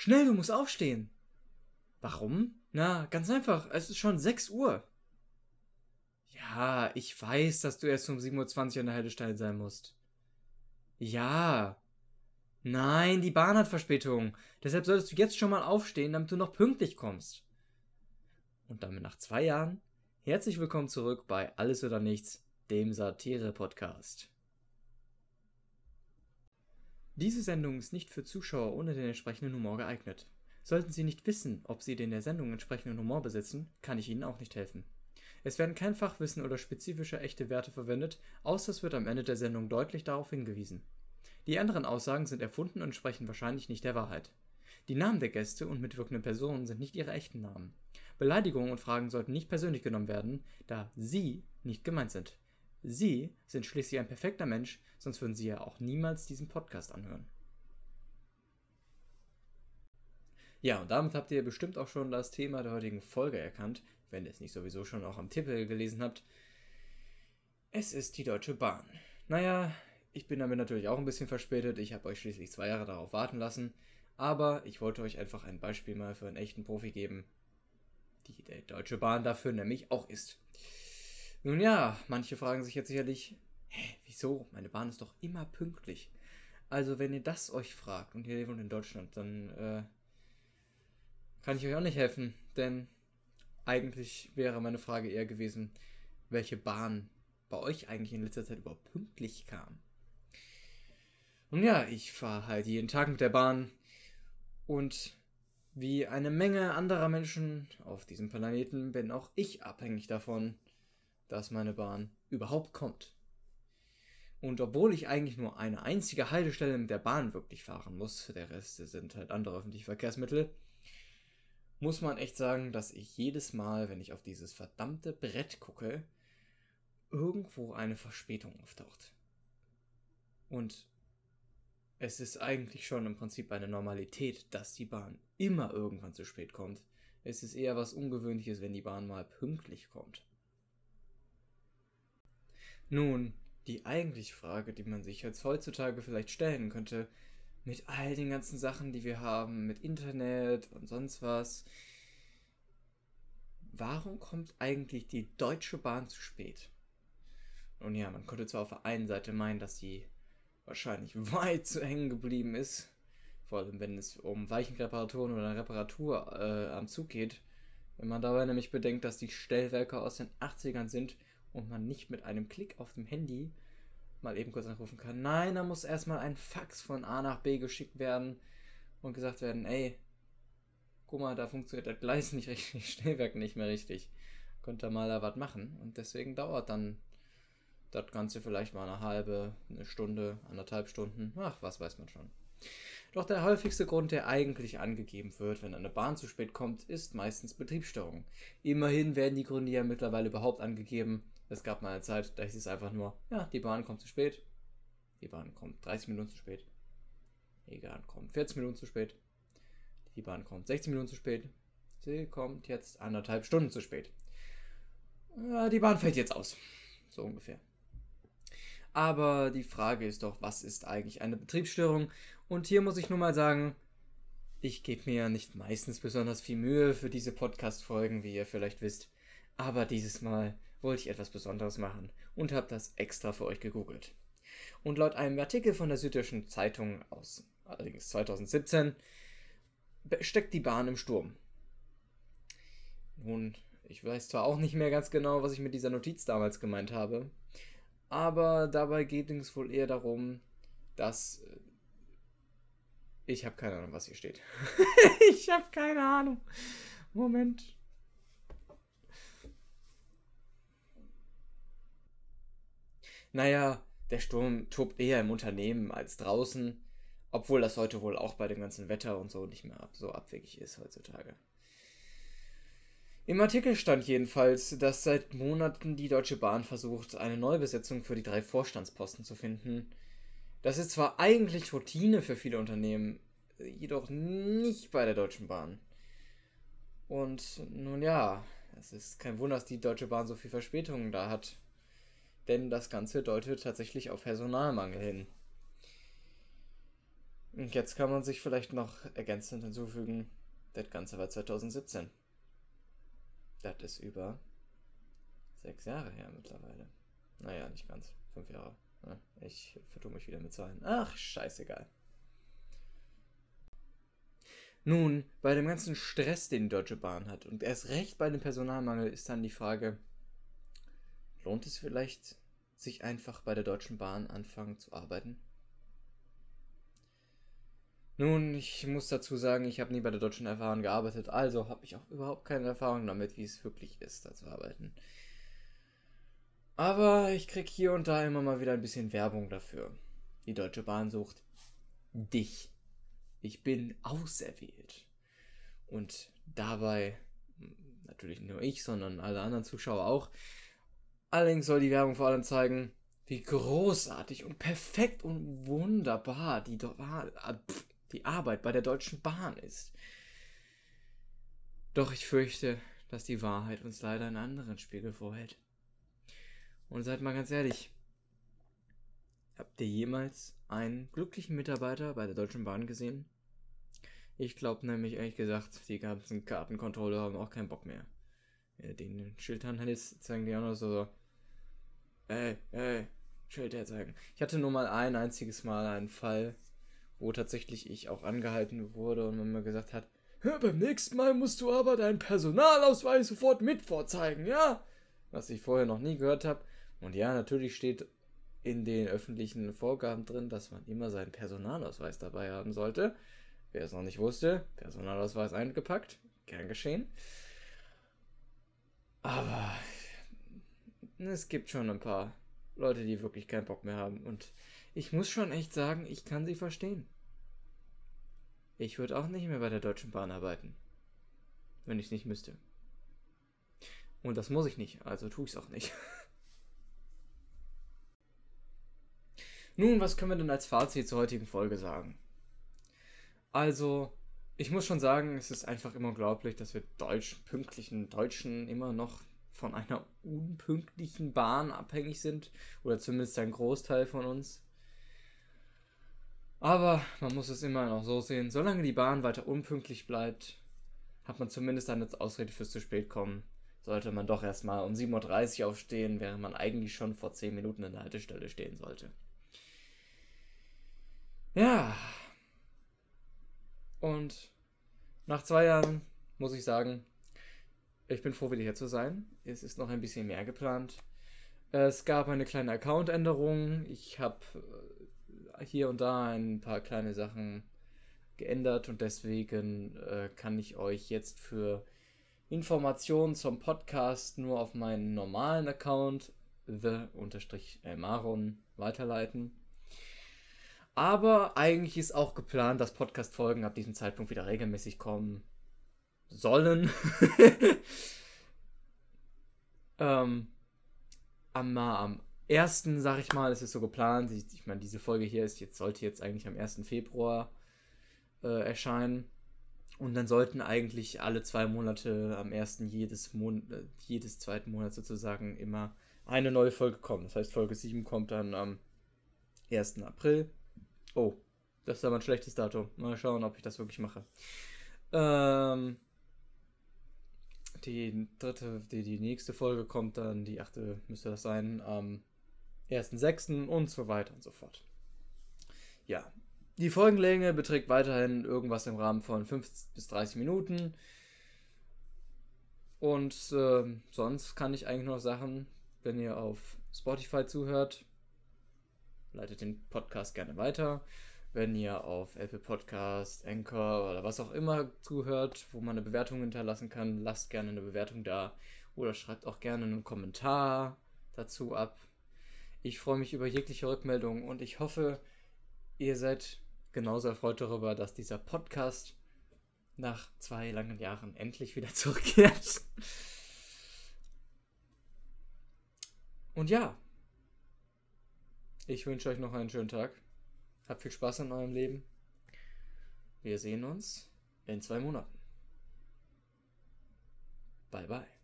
Schnell, du musst aufstehen. Warum? Na, ganz einfach, es ist schon 6 Uhr. Ja, ich weiß, dass du erst um 7.20 Uhr an der Haltestelle sein musst. Ja. Nein, die Bahn hat Verspätung. Deshalb solltest du jetzt schon mal aufstehen, damit du noch pünktlich kommst. Und damit nach zwei Jahren herzlich willkommen zurück bei Alles oder Nichts, dem Satire-Podcast. Diese Sendung ist nicht für Zuschauer ohne den entsprechenden Humor geeignet. Sollten Sie nicht wissen, ob Sie den der Sendung entsprechenden Humor besitzen, kann ich Ihnen auch nicht helfen. Es werden kein Fachwissen oder spezifische echte Werte verwendet, außer es wird am Ende der Sendung deutlich darauf hingewiesen. Die anderen Aussagen sind erfunden und entsprechen wahrscheinlich nicht der Wahrheit. Die Namen der Gäste und mitwirkenden Personen sind nicht ihre echten Namen. Beleidigungen und Fragen sollten nicht persönlich genommen werden, da Sie nicht gemeint sind. Sie sind schließlich ein perfekter Mensch, sonst würden Sie ja auch niemals diesen Podcast anhören. Ja, und damit habt ihr bestimmt auch schon das Thema der heutigen Folge erkannt, wenn ihr es nicht sowieso schon auch am Titel gelesen habt. Es ist die Deutsche Bahn. Naja, ich bin damit natürlich auch ein bisschen verspätet. Ich habe euch schließlich zwei Jahre darauf warten lassen. Aber ich wollte euch einfach ein Beispiel mal für einen echten Profi geben, die der Deutsche Bahn dafür nämlich auch ist. Nun ja, manche fragen sich jetzt sicherlich, hä, wieso? Meine Bahn ist doch immer pünktlich. Also wenn ihr das euch fragt und ihr wohnt in Deutschland, dann äh, kann ich euch auch nicht helfen, denn eigentlich wäre meine Frage eher gewesen, welche Bahn bei euch eigentlich in letzter Zeit überhaupt pünktlich kam. Und ja, ich fahre halt jeden Tag mit der Bahn und wie eine Menge anderer Menschen auf diesem Planeten bin auch ich abhängig davon, dass meine Bahn überhaupt kommt. Und obwohl ich eigentlich nur eine einzige Haltestelle mit der Bahn wirklich fahren muss, der Rest sind halt andere öffentliche Verkehrsmittel, muss man echt sagen, dass ich jedes Mal, wenn ich auf dieses verdammte Brett gucke, irgendwo eine Verspätung auftaucht. Und es ist eigentlich schon im Prinzip eine Normalität, dass die Bahn immer irgendwann zu spät kommt. Es ist eher was Ungewöhnliches, wenn die Bahn mal pünktlich kommt. Nun, die eigentliche Frage, die man sich jetzt heutzutage vielleicht stellen könnte, mit all den ganzen Sachen, die wir haben, mit Internet und sonst was. Warum kommt eigentlich die Deutsche Bahn zu spät? Und ja, man könnte zwar auf der einen Seite meinen, dass sie wahrscheinlich weit zu hängen geblieben ist, vor allem wenn es um Weichenreparaturen oder Reparatur äh, am Zug geht. Wenn man dabei nämlich bedenkt, dass die Stellwerke aus den 80ern sind und man nicht mit einem Klick auf dem Handy mal eben kurz anrufen kann. Nein, da muss erstmal ein Fax von A nach B geschickt werden und gesagt werden, ey, guck mal, da funktioniert das Gleis nicht richtig, Stellwerk nicht mehr richtig. Könnte mal da was machen. Und deswegen dauert dann das Ganze vielleicht mal eine halbe, eine Stunde, anderthalb Stunden. Ach, was weiß man schon. Doch der häufigste Grund, der eigentlich angegeben wird, wenn eine Bahn zu spät kommt, ist meistens Betriebsstörung. Immerhin werden die Gründe ja mittlerweile überhaupt angegeben. Es gab mal eine Zeit, da hieß es einfach nur, ja, die Bahn kommt zu spät. Die Bahn kommt 30 Minuten zu spät. Die Bahn kommt 40 Minuten zu spät. Die Bahn kommt 16 Minuten zu spät. Sie kommt jetzt anderthalb Stunden zu spät. Ja, die Bahn fällt jetzt aus. So ungefähr. Aber die Frage ist doch, was ist eigentlich eine Betriebsstörung? Und hier muss ich nur mal sagen, ich gebe mir ja nicht meistens besonders viel Mühe für diese Podcast-Folgen, wie ihr vielleicht wisst. Aber dieses Mal wollte ich etwas Besonderes machen und habe das extra für euch gegoogelt. Und laut einem Artikel von der Süddeutschen Zeitung aus allerdings 2017 steckt die Bahn im Sturm. Nun, ich weiß zwar auch nicht mehr ganz genau, was ich mit dieser Notiz damals gemeint habe, aber dabei geht es wohl eher darum, dass äh, ich habe keine Ahnung, was hier steht. ich habe keine Ahnung. Moment. Naja, der Sturm tobt eher im Unternehmen als draußen, obwohl das heute wohl auch bei dem ganzen Wetter und so nicht mehr so abwegig ist heutzutage. Im Artikel stand jedenfalls, dass seit Monaten die Deutsche Bahn versucht, eine Neubesetzung für die drei Vorstandsposten zu finden. Das ist zwar eigentlich Routine für viele Unternehmen, jedoch nicht bei der Deutschen Bahn. Und nun ja, es ist kein Wunder, dass die Deutsche Bahn so viel Verspätungen da hat denn das Ganze deutet tatsächlich auf Personalmangel hin. Und jetzt kann man sich vielleicht noch ergänzend hinzufügen, das Ganze war 2017. Das ist über sechs Jahre her mittlerweile. Naja, nicht ganz. Fünf Jahre. Ich vertue mich wieder mit Zahlen. Ach, scheißegal. Nun, bei dem ganzen Stress, den die Deutsche Bahn hat, und erst recht bei dem Personalmangel, ist dann die Frage, lohnt es vielleicht, sich einfach bei der Deutschen Bahn anfangen zu arbeiten? Nun, ich muss dazu sagen, ich habe nie bei der Deutschen Erfahrung gearbeitet, also habe ich auch überhaupt keine Erfahrung damit, wie es wirklich ist, da zu arbeiten. Aber ich krieg hier und da immer mal wieder ein bisschen Werbung dafür. Die Deutsche Bahn sucht dich. Ich bin auserwählt. Und dabei, natürlich nicht nur ich, sondern alle anderen Zuschauer auch. Allerdings soll die Werbung vor allem zeigen, wie großartig und perfekt und wunderbar die, die Arbeit bei der Deutschen Bahn ist. Doch ich fürchte, dass die Wahrheit uns leider einen anderen Spiegel vorhält. Und seid mal ganz ehrlich, habt ihr jemals einen glücklichen Mitarbeiter bei der Deutschen Bahn gesehen? Ich glaube nämlich ehrlich gesagt, die ganzen Kartenkontrolle haben auch keinen Bock mehr. Ja, den Schild anhältst, zeigen die auch noch so, ey, ey, Schild herzeigen. Ich hatte nur mal ein einziges Mal einen Fall, wo tatsächlich ich auch angehalten wurde und man mir gesagt hat, beim nächsten Mal musst du aber deinen Personalausweis sofort mit vorzeigen, ja? Was ich vorher noch nie gehört habe. Und ja, natürlich steht in den öffentlichen Vorgaben drin, dass man immer seinen Personalausweis dabei haben sollte. Wer es noch nicht wusste, Personalausweis eingepackt, gern geschehen. Aber es gibt schon ein paar Leute, die wirklich keinen Bock mehr haben. Und ich muss schon echt sagen, ich kann sie verstehen. Ich würde auch nicht mehr bei der Deutschen Bahn arbeiten. Wenn ich es nicht müsste. Und das muss ich nicht, also tue ich es auch nicht. Nun, was können wir denn als Fazit zur heutigen Folge sagen? Also, ich muss schon sagen, es ist einfach immer unglaublich, dass wir Deutsch, pünktlichen Deutschen immer noch von einer unpünktlichen Bahn abhängig sind. Oder zumindest ein Großteil von uns. Aber man muss es immer noch so sehen, solange die Bahn weiter unpünktlich bleibt, hat man zumindest eine Ausrede fürs zu spät kommen. Sollte man doch erstmal um 7.30 Uhr aufstehen, während man eigentlich schon vor 10 Minuten in der Haltestelle stehen sollte. Ja. Und nach zwei Jahren muss ich sagen, ich bin froh, wieder hier zu sein. Es ist noch ein bisschen mehr geplant. Es gab eine kleine Account-Änderung. Ich habe äh, hier und da ein paar kleine Sachen geändert und deswegen äh, kann ich euch jetzt für Informationen zum Podcast nur auf meinen normalen Account the-maron weiterleiten. Aber eigentlich ist auch geplant, dass Podcast-Folgen ab diesem Zeitpunkt wieder regelmäßig kommen sollen. ähm, am, am ersten, sag ich mal, ist es so geplant. Ich, ich meine, diese Folge hier ist jetzt, sollte jetzt eigentlich am 1. Februar äh, erscheinen. Und dann sollten eigentlich alle zwei Monate am ersten jedes, Mon äh, jedes zweiten Monat sozusagen immer eine neue Folge kommen. Das heißt, Folge 7 kommt dann am 1. April. Oh, das ist aber ein schlechtes Datum. Mal schauen, ob ich das wirklich mache. Ähm, die dritte, die, die nächste Folge kommt dann, die achte müsste das sein, am 1.6. und so weiter und so fort. Ja, die Folgenlänge beträgt weiterhin irgendwas im Rahmen von 5 bis 30 Minuten. Und äh, sonst kann ich eigentlich nur sagen, wenn ihr auf Spotify zuhört, leitet den Podcast gerne weiter. Wenn ihr auf Apple Podcast, Anchor oder was auch immer zuhört, wo man eine Bewertung hinterlassen kann, lasst gerne eine Bewertung da oder schreibt auch gerne einen Kommentar dazu ab. Ich freue mich über jegliche Rückmeldung und ich hoffe, ihr seid genauso erfreut darüber, dass dieser Podcast nach zwei langen Jahren endlich wieder zurückkehrt. Und ja, ich wünsche euch noch einen schönen Tag. Habt viel Spaß in eurem Leben. Wir sehen uns in zwei Monaten. Bye bye.